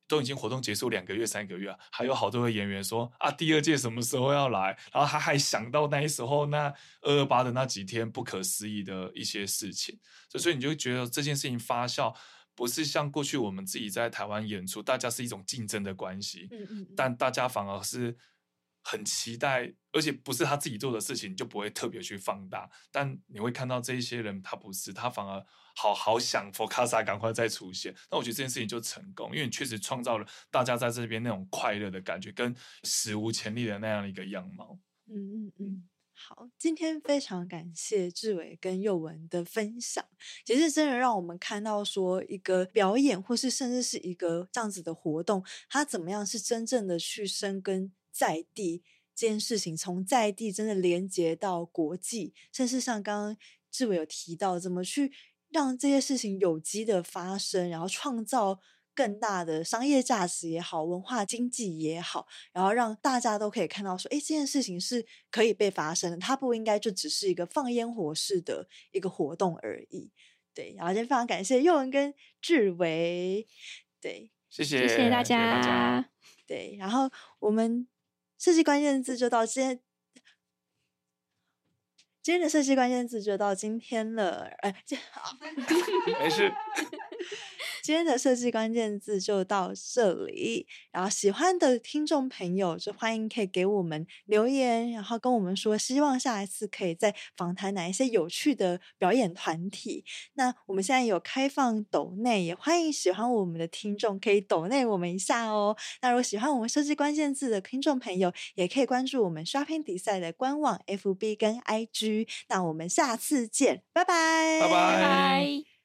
都已经活动结束两个月、三个月，还有好多的演员说啊，第二届什么时候要来？然后他还想到那时候那二二八的那几天不可思议的一些事情，所以你就觉得这件事情发酵不是像过去我们自己在台湾演出，大家是一种竞争的关系，嗯嗯，但大家反而是。很期待，而且不是他自己做的事情，你就不会特别去放大。但你会看到这一些人，他不是，他反而好好想佛卡萨赶快再出现。那我觉得这件事情就成功，因为你确实创造了大家在这边那种快乐的感觉，跟史无前例的那样一个样貌。嗯嗯嗯，好，今天非常感谢志伟跟佑文的分享，其实真的让我们看到说一个表演，或是甚至是一个这样子的活动，它怎么样是真正的去生根。在地这件事情，从在地真的连接到国际，甚至像刚刚志伟有提到，怎么去让这些事情有机的发生，然后创造更大的商业价值也好，文化经济也好，然后让大家都可以看到说，哎，这件事情是可以被发生的，它不应该就只是一个放烟火式的一个活动而已。对，然后今天非常感谢佑文跟志伟，对，谢谢，谢谢大家，对，然后我们。设计关键字就到今天，今天的设计关键字就到今天了。哎，这 好，没事。今天的设计关键字就到这里。然后喜欢的听众朋友就欢迎可以给我们留言，然后跟我们说，希望下一次可以再访谈哪一些有趣的表演团体。那我们现在有开放抖内，也欢迎喜欢我们的听众可以抖内我们一下哦。那如果喜欢我们设计关键字的听众朋友，也可以关注我们 Shopping Design 的官网 FB 跟 IG。那我们下次见，拜拜，拜拜。